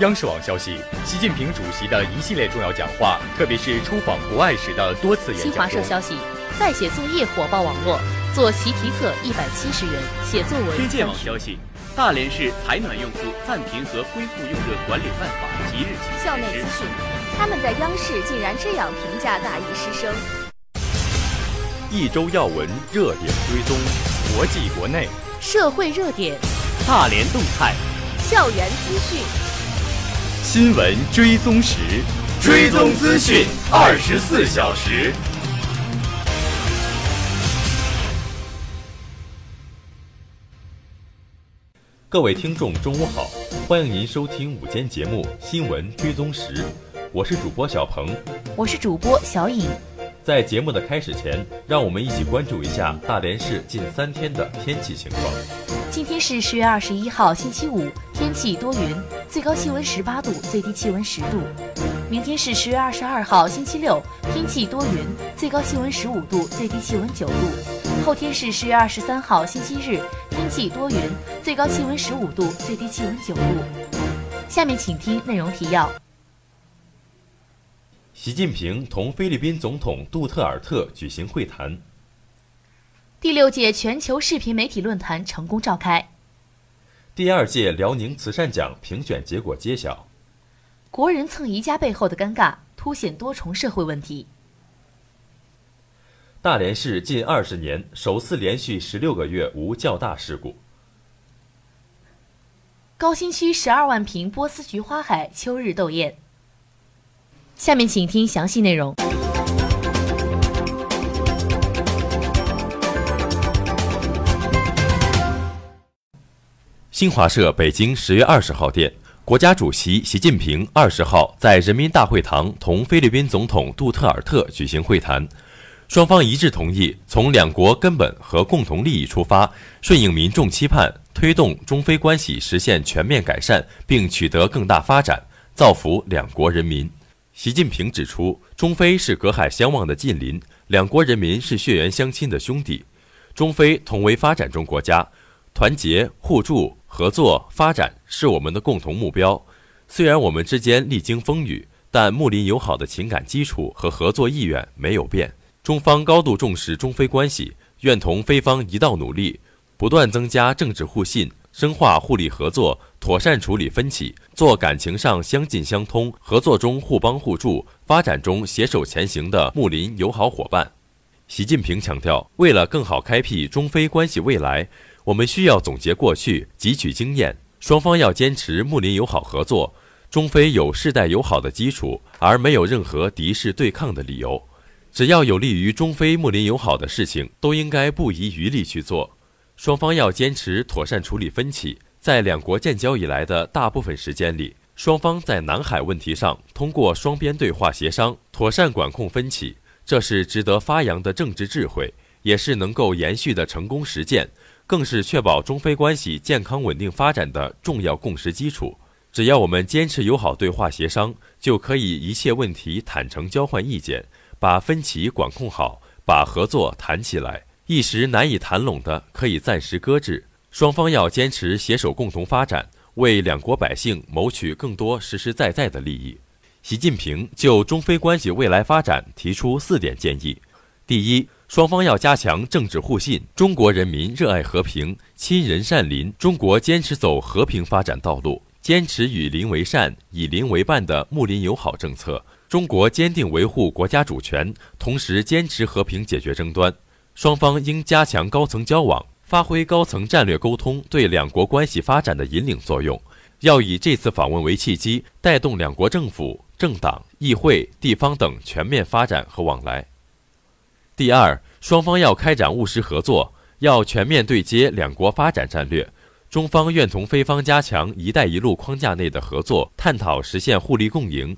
央视网消息，习近平主席的一系列重要讲话，特别是出访国外时的多次演讲新华社消息，代写作业火爆网络，做习题册一百七十元，写作文。推荐网消息，大连市采暖用户暂停和恢复用热管理办法即日起校内资讯，他们在央视竟然这样评价大一师生。一周要闻热点追踪，国际国内社会热点，大连动态，校园资讯。新闻追踪时，追踪资讯二十四小时。各位听众，中午好，欢迎您收听午间节目《新闻追踪时》，我是主播小鹏，我是主播小颖。在节目的开始前，让我们一起关注一下大连市近三天的天气情况。今天是十月二十一号，星期五，天气多云，最高气温十八度，最低气温十度。明天是十月二十二号，星期六，天气多云，最高气温十五度，最低气温九度。后天是十月二十三号，星期日，天气多云，最高气温十五度，最低气温九度。下面请听内容提要。习近平同菲律宾总统杜特尔特举行会谈。第六届全球视频媒体论坛成功召开。第二届辽宁慈善奖评选结果揭晓。国人蹭宜家背后的尴尬，凸显多重社会问题。大连市近二十年首次连续十六个月无较大事故。高新区十二万平波斯菊花海秋日斗艳。下面请听详细内容。新华社北京十月二十号电，国家主席习近平二十号在人民大会堂同菲律宾总统杜特尔特举行会谈，双方一致同意从两国根本和共同利益出发，顺应民众期盼，推动中非关系实现全面改善，并取得更大发展，造福两国人民。习近平指出，中非是隔海相望的近邻，两国人民是血缘相亲的兄弟。中非同为发展中国家，团结互助、合作发展是我们的共同目标。虽然我们之间历经风雨，但睦邻友好的情感基础和合作意愿没有变。中方高度重视中非关系，愿同非方一道努力，不断增加政治互信。深化互利合作，妥善处理分歧，做感情上相近相通、合作中互帮互助、发展中携手前行的睦邻友好伙伴。习近平强调，为了更好开辟中非关系未来，我们需要总结过去，汲取经验。双方要坚持睦邻友好合作。中非有世代友好的基础，而没有任何敌视对抗的理由。只要有利于中非睦邻友好的事情，都应该不遗余力去做。双方要坚持妥善处理分歧。在两国建交以来的大部分时间里，双方在南海问题上通过双边对话协商，妥善管控分歧，这是值得发扬的政治智慧，也是能够延续的成功实践，更是确保中非关系健康稳定发展的重要共识基础。只要我们坚持友好对话协商，就可以一切问题坦诚交换意见，把分歧管控好，把合作谈起来。一时难以谈拢的，可以暂时搁置。双方要坚持携手共同发展，为两国百姓谋取更多实实在在的利益。习近平就中非关系未来发展提出四点建议：第一，双方要加强政治互信。中国人民热爱和平，亲人善邻。中国坚持走和平发展道路，坚持与邻为善、以邻为伴的睦邻友好政策。中国坚定维护国家主权，同时坚持和平解决争端。双方应加强高层交往，发挥高层战略沟通对两国关系发展的引领作用。要以这次访问为契机，带动两国政府、政党、议会、地方等全面发展和往来。第二，双方要开展务实合作，要全面对接两国发展战略。中方愿同菲方加强“一带一路”框架内的合作，探讨实现互利共赢。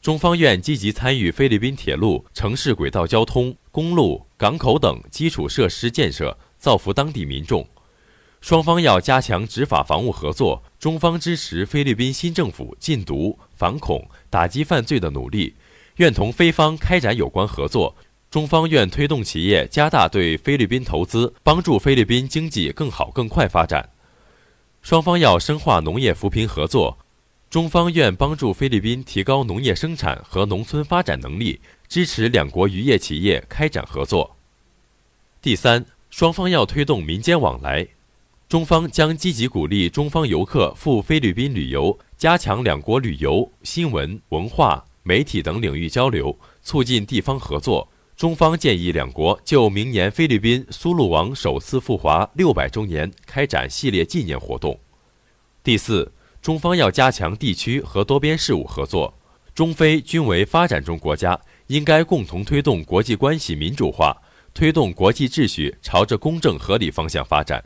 中方愿积极参与菲律宾铁路、城市轨道交通、公路。港口等基础设施建设，造福当地民众。双方要加强执法防务合作。中方支持菲律宾新政府禁毒、反恐、打击犯罪的努力，愿同菲方开展有关合作。中方愿推动企业加大对菲律宾投资，帮助菲律宾经济更好更快发展。双方要深化农业扶贫合作。中方愿帮助菲律宾提高农业生产和农村发展能力，支持两国渔业企业开展合作。第三，双方要推动民间往来，中方将积极鼓励中方游客赴菲律宾旅游，加强两国旅游、新闻、文化、媒体等领域交流，促进地方合作。中方建议两国就明年菲律宾苏禄王首次赴华六百周年开展系列纪念活动。第四。中方要加强地区和多边事务合作，中非均为发展中国家，应该共同推动国际关系民主化，推动国际秩序朝着公正合理方向发展。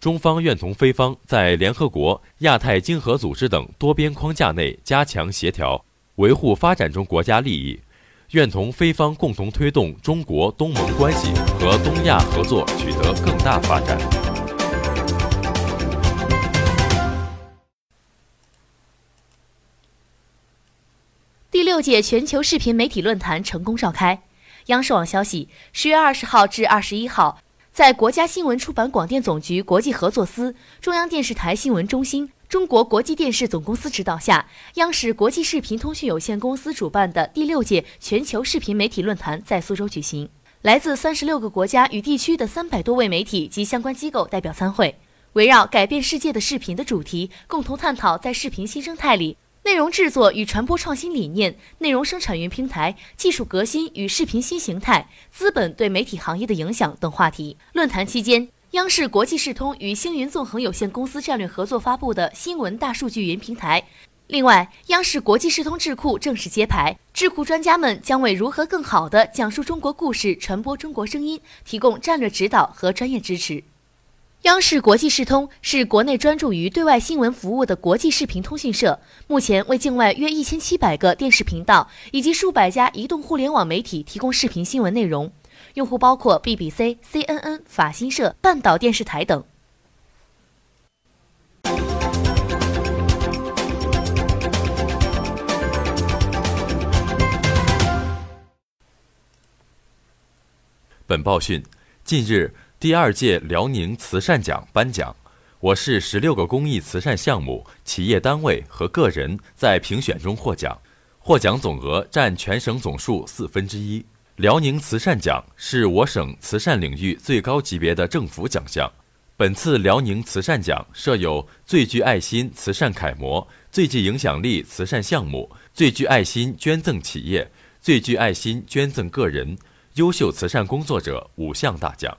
中方愿同非方在联合国、亚太经合组织等多边框架内加强协调，维护发展中国家利益，愿同非方共同推动中国东盟关系和东亚合作取得更大发展。第六届全球视频媒体论坛成功召开。央视网消息，十月二十号至二十一号，在国家新闻出版广电总局国际合作司、中央电视台新闻中心、中国国际电视总公司指导下，央视国际视频通讯有限公司主办的第六届全球视频媒体论坛在苏州举行。来自三十六个国家与地区的三百多位媒体及相关机构代表参会，围绕“改变世界的视频”的主题，共同探讨在视频新生态里。内容制作与传播创新理念、内容生产云平台、技术革新与视频新形态、资本对媒体行业的影响等话题。论坛期间，央视国际视通与星云纵横有限公司战略合作发布的新闻大数据云平台。另外，央视国际视通智库正式揭牌，智库专家们将为如何更好地讲述中国故事、传播中国声音提供战略指导和专业支持。央视国际视通是国内专注于对外新闻服务的国际视频通讯社，目前为境外约一千七百个电视频道以及数百家移动互联网媒体提供视频新闻内容，用户包括 BBC、CNN、法新社、半岛电视台等。本报讯，近日。第二届辽宁慈善奖颁奖，我市十六个公益慈善项目、企业单位和个人在评选中获奖，获奖总额占全省总数四分之一。辽宁慈善奖是我省慈善领域最高级别的政府奖项。本次辽宁慈善奖设有最具爱心慈善楷模、最具影响力慈善项目、最具爱心捐赠企业、最具爱心捐赠个人、优秀慈善工作者五项大奖。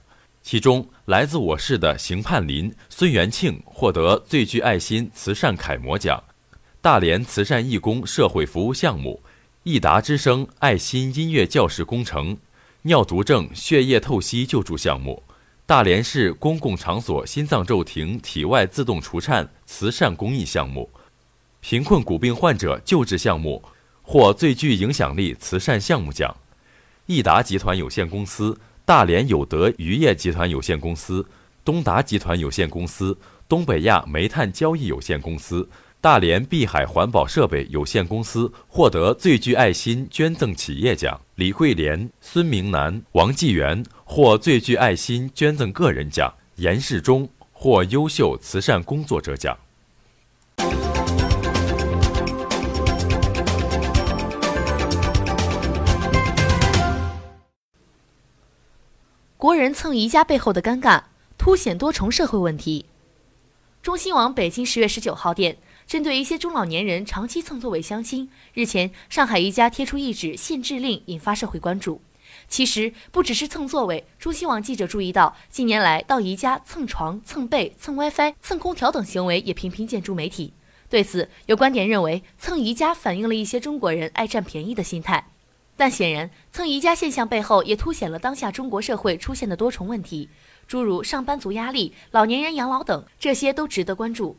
其中，来自我市的邢盼林、孙元庆获得最具爱心慈善楷模奖；大连慈善义工社会服务项目、益达之声爱心音乐教室工程、尿毒症血液透析救助项目、大连市公共场所心脏骤停体外自动除颤慈善公益项目、贫困骨病患者救治项目获最具影响力慈善项目奖；益达集团有限公司。大连有德渔业集团有限公司、东达集团有限公司、东北亚煤炭交易有限公司、大连碧海环保设备有限公司获得最具爱心捐赠企业奖。李桂莲、孙明南、王继元获最具爱心捐赠个人奖。严世忠获优秀慈善工作者奖。国人蹭宜家背后的尴尬，凸显多重社会问题。中新网北京十月十九号电，针对一些中老年人长期蹭座位相亲，日前上海宜家贴出一纸限制令，引发社会关注。其实不只是蹭座位，中新网记者注意到，近年来到宜家蹭床、蹭被、蹭 WiFi、蹭空调等行为也频频见诸媒体。对此，有观点认为，蹭宜家反映了一些中国人爱占便宜的心态。但显然，蹭宜家现象背后也凸显了当下中国社会出现的多重问题，诸如上班族压力、老年人养老等，这些都值得关注。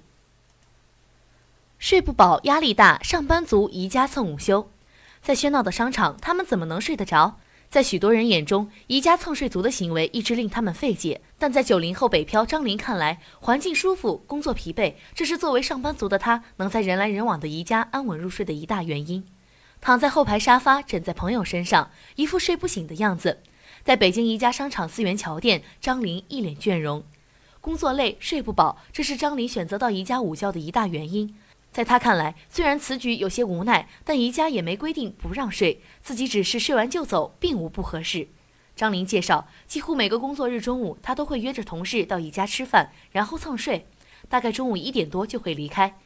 睡不饱、压力大，上班族宜家蹭午休，在喧闹的商场，他们怎么能睡得着？在许多人眼中，宜家蹭睡族的行为一直令他们费解。但在九零后北漂张林看来，环境舒服，工作疲惫，这是作为上班族的他能在人来人往的宜家安稳入睡的一大原因。躺在后排沙发，枕在朋友身上，一副睡不醒的样子。在北京宜家商场四元桥店，张林一脸倦容。工作累，睡不饱，这是张林选择到宜家午觉的一大原因。在他看来，虽然此举有些无奈，但宜家也没规定不让睡，自己只是睡完就走，并无不合适。张林介绍，几乎每个工作日中午，他都会约着同事到宜家吃饭，然后蹭睡，大概中午一点多就会离开，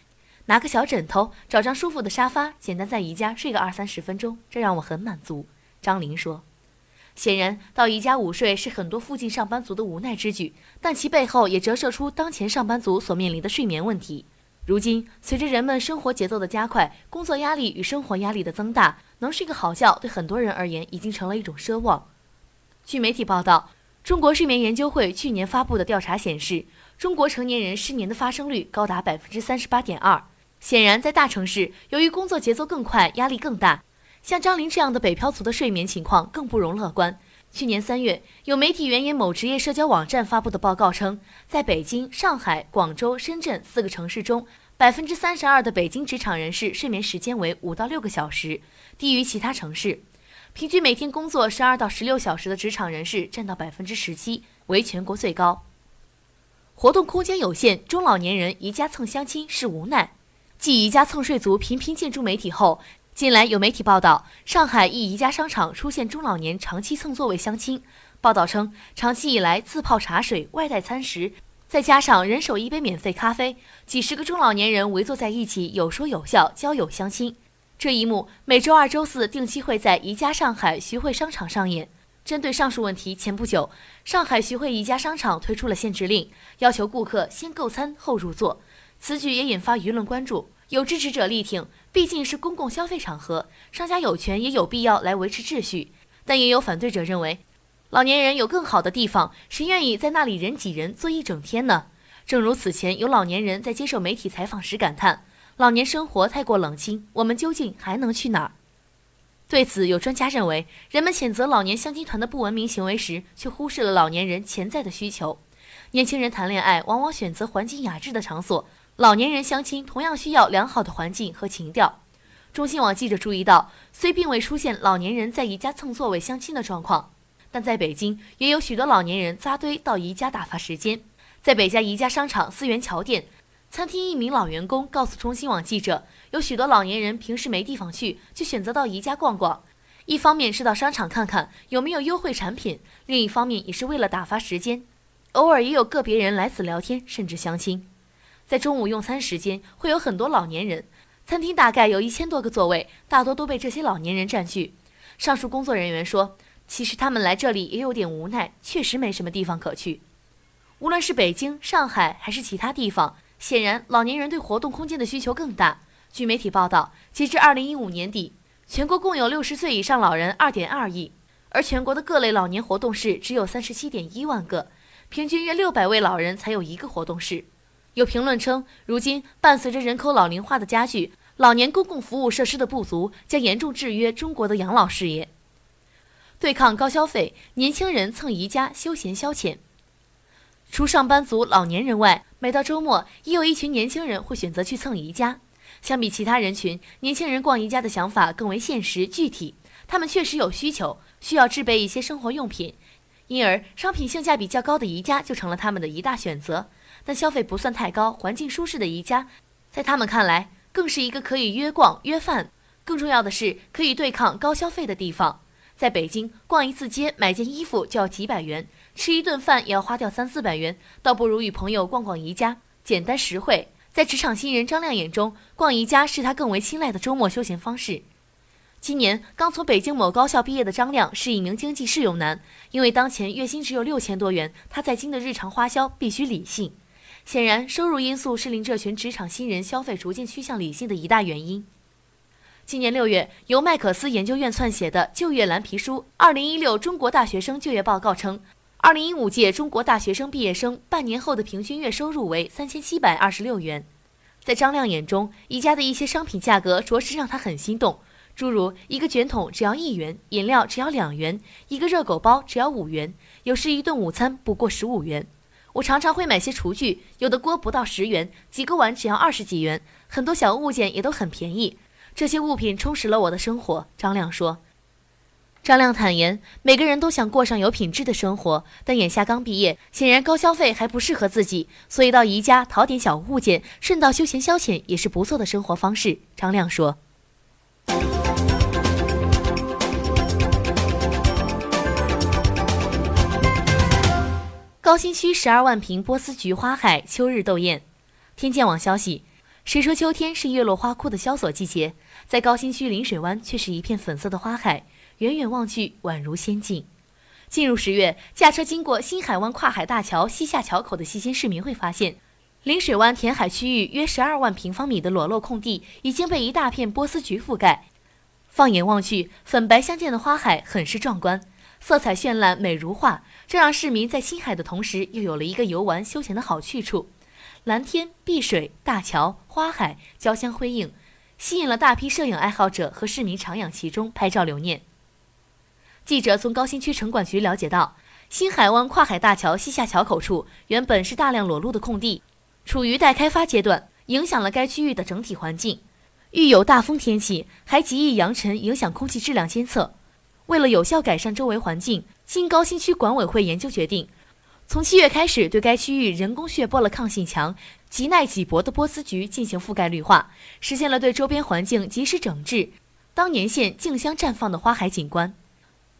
拿个小枕头，找张舒服的沙发，简单在宜家睡个二三十分钟，这让我很满足。张林说。显然，到宜家午睡是很多附近上班族的无奈之举，但其背后也折射出当前上班族所面临的睡眠问题。如今，随着人们生活节奏的加快，工作压力与生活压力的增大，能睡个好觉对很多人而言已经成了一种奢望。据媒体报道，中国睡眠研究会去年发布的调查显示，中国成年人失眠的发生率高达百分之三十八点二。显然，在大城市，由于工作节奏更快，压力更大，像张林这样的北漂族的睡眠情况更不容乐观。去年三月，有媒体援引某职业社交网站发布的报告称，在北京、上海、广州、深圳四个城市中，百分之三十二的北京职场人士睡眠时间为五到六个小时，低于其他城市。平均每天工作十二到十六小时的职场人士占到百分之十七，为全国最高。活动空间有限，中老年人宜家蹭相亲是无奈。继宜家蹭睡族频频进驻媒体后。近来有媒体报道，上海一宜家商场出现中老年长期蹭座位相亲。报道称，长期以来自泡茶水、外带餐食，再加上人手一杯免费咖啡，几十个中老年人围坐在一起，有说有笑，交友相亲。这一幕每周二、周四定期会在宜家上海徐汇商场上演。针对上述问题，前不久，上海徐汇宜家商场推出了限制令，要求顾客先购餐后入座。此举也引发舆论关注。有支持者力挺，毕竟是公共消费场合，商家有权也有必要来维持秩序。但也有反对者认为，老年人有更好的地方，谁愿意在那里人挤人坐一整天呢？正如此前有老年人在接受媒体采访时感叹：“老年生活太过冷清，我们究竟还能去哪儿？”对此，有专家认为，人们谴责老年相亲团的不文明行为时，却忽视了老年人潜在的需求。年轻人谈恋爱往往选择环境雅致的场所。老年人相亲同样需要良好的环境和情调。中新网记者注意到，虽并未出现老年人在宜家蹭座位相亲的状况，但在北京也有许多老年人扎堆到宜家打发时间。在北家宜家商场思源桥店餐厅，一名老员工告诉中新网记者，有许多老年人平时没地方去，就选择到宜家逛逛。一方面是到商场看看有没有优惠产品，另一方面也是为了打发时间。偶尔也有个别人来此聊天，甚至相亲。在中午用餐时间，会有很多老年人。餐厅大概有一千多个座位，大多都被这些老年人占据。上述工作人员说：“其实他们来这里也有点无奈，确实没什么地方可去。无论是北京、上海还是其他地方，显然老年人对活动空间的需求更大。”据媒体报道，截至二零一五年底，全国共有六十岁以上老人二点二亿，而全国的各类老年活动室只有三十七点一万个，平均约六百位老人才有一个活动室。有评论称，如今伴随着人口老龄化的加剧，老年公共服务设施的不足将严重制约中国的养老事业。对抗高消费，年轻人蹭宜家休闲消遣。除上班族、老年人外，每到周末，也有一群年轻人会选择去蹭宜家。相比其他人群，年轻人逛宜家的想法更为现实具体。他们确实有需求，需要置备一些生活用品，因而商品性价比较高的宜家就成了他们的一大选择。但消费不算太高、环境舒适的宜家，在他们看来，更是一个可以约逛、约饭，更重要的是可以对抗高消费的地方。在北京，逛一次街、买件衣服就要几百元，吃一顿饭也要花掉三四百元，倒不如与朋友逛逛宜家，简单实惠。在职场新人张亮眼中，逛宜家是他更为青睐的周末休闲方式。今年刚从北京某高校毕业的张亮是一名经济适用男，因为当前月薪只有六千多元，他在京的日常花销必须理性。显然，收入因素是令这群职场新人消费逐渐趋向理性的一大原因。今年六月，由麦克斯研究院撰写的《就业蓝皮书·二零一六中国大学生就业报告》称，二零一五届中国大学生毕业生半年后的平均月收入为三千七百二十六元。在张亮眼中，宜家的一些商品价格着实让他很心动，诸如一个卷筒只要一元，饮料只要两元，一个热狗包只要五元，有时一顿午餐不过十五元。我常常会买些厨具，有的锅不到十元，几个碗只要二十几元，很多小物件也都很便宜。这些物品充实了我的生活。张亮说：“张亮坦言，每个人都想过上有品质的生活，但眼下刚毕业，显然高消费还不适合自己，所以到宜家淘点小物件，顺道休闲消遣也是不错的生活方式。张亮说。高新区十二万平波斯菊花海秋日斗艳。天健网消息，谁说秋天是月落花枯的萧索季节？在高新区临水湾却是一片粉色的花海。远远望去，宛如仙境。进入十月，驾车经过新海湾跨海大桥西下桥口的细心市民会发现，临水湾填海区域约十二万平方米的裸露空地已经被一大片波斯菊覆盖。放眼望去，粉白相间的花海很是壮观，色彩绚烂，美如画。这让市民在新海的同时，又有了一个游玩休闲的好去处。蓝天、碧水、大桥、花海交相辉映，吸引了大批摄影爱好者和市民徜徉其中拍照留念。记者从高新区城管局了解到，新海湾跨海大桥西下桥口处原本是大量裸露的空地，处于待开发阶段，影响了该区域的整体环境。遇有大风天气，还极易扬尘，影响空气质量监测。为了有效改善周围环境，新高新区管委会研究决定，从七月开始对该区域人工血剥了抗性强、极耐瘠薄的波斯菊进行覆盖绿化，实现了对周边环境及时整治，当年现竞相绽放的花海景观。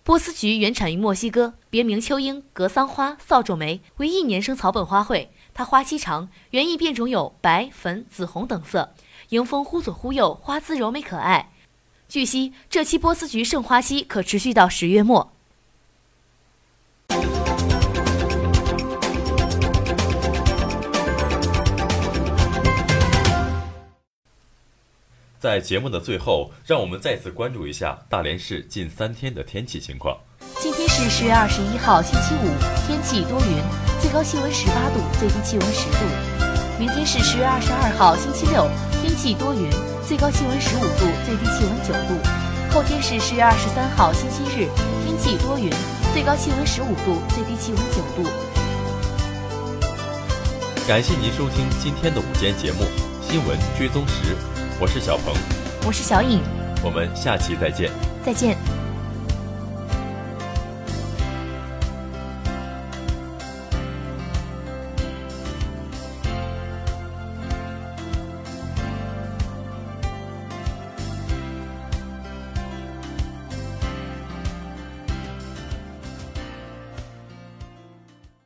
波斯菊原产于墨西哥，别名秋英、格桑花、扫帚梅，为一年生草本花卉。它花期长，园艺变种有白、粉、紫红等色，迎风忽左忽右，花姿柔美可爱。据悉，这期波斯菊盛花期可持续到十月末。在节目的最后，让我们再次关注一下大连市近三天的天气情况。今天是十月二十一号，星期五，天气多云，最高气温十八度，最低气温十度。明天是十月二十二号，星期六，天气多云，最高气温十五度，最低气温九度。后天是十月二十三号，星期日，天气多云，最高气温十五度，最低气温九度。感谢您收听今天的午间节目《新闻追踪时》。我是小鹏，我是小颖，我们下期再见，再见。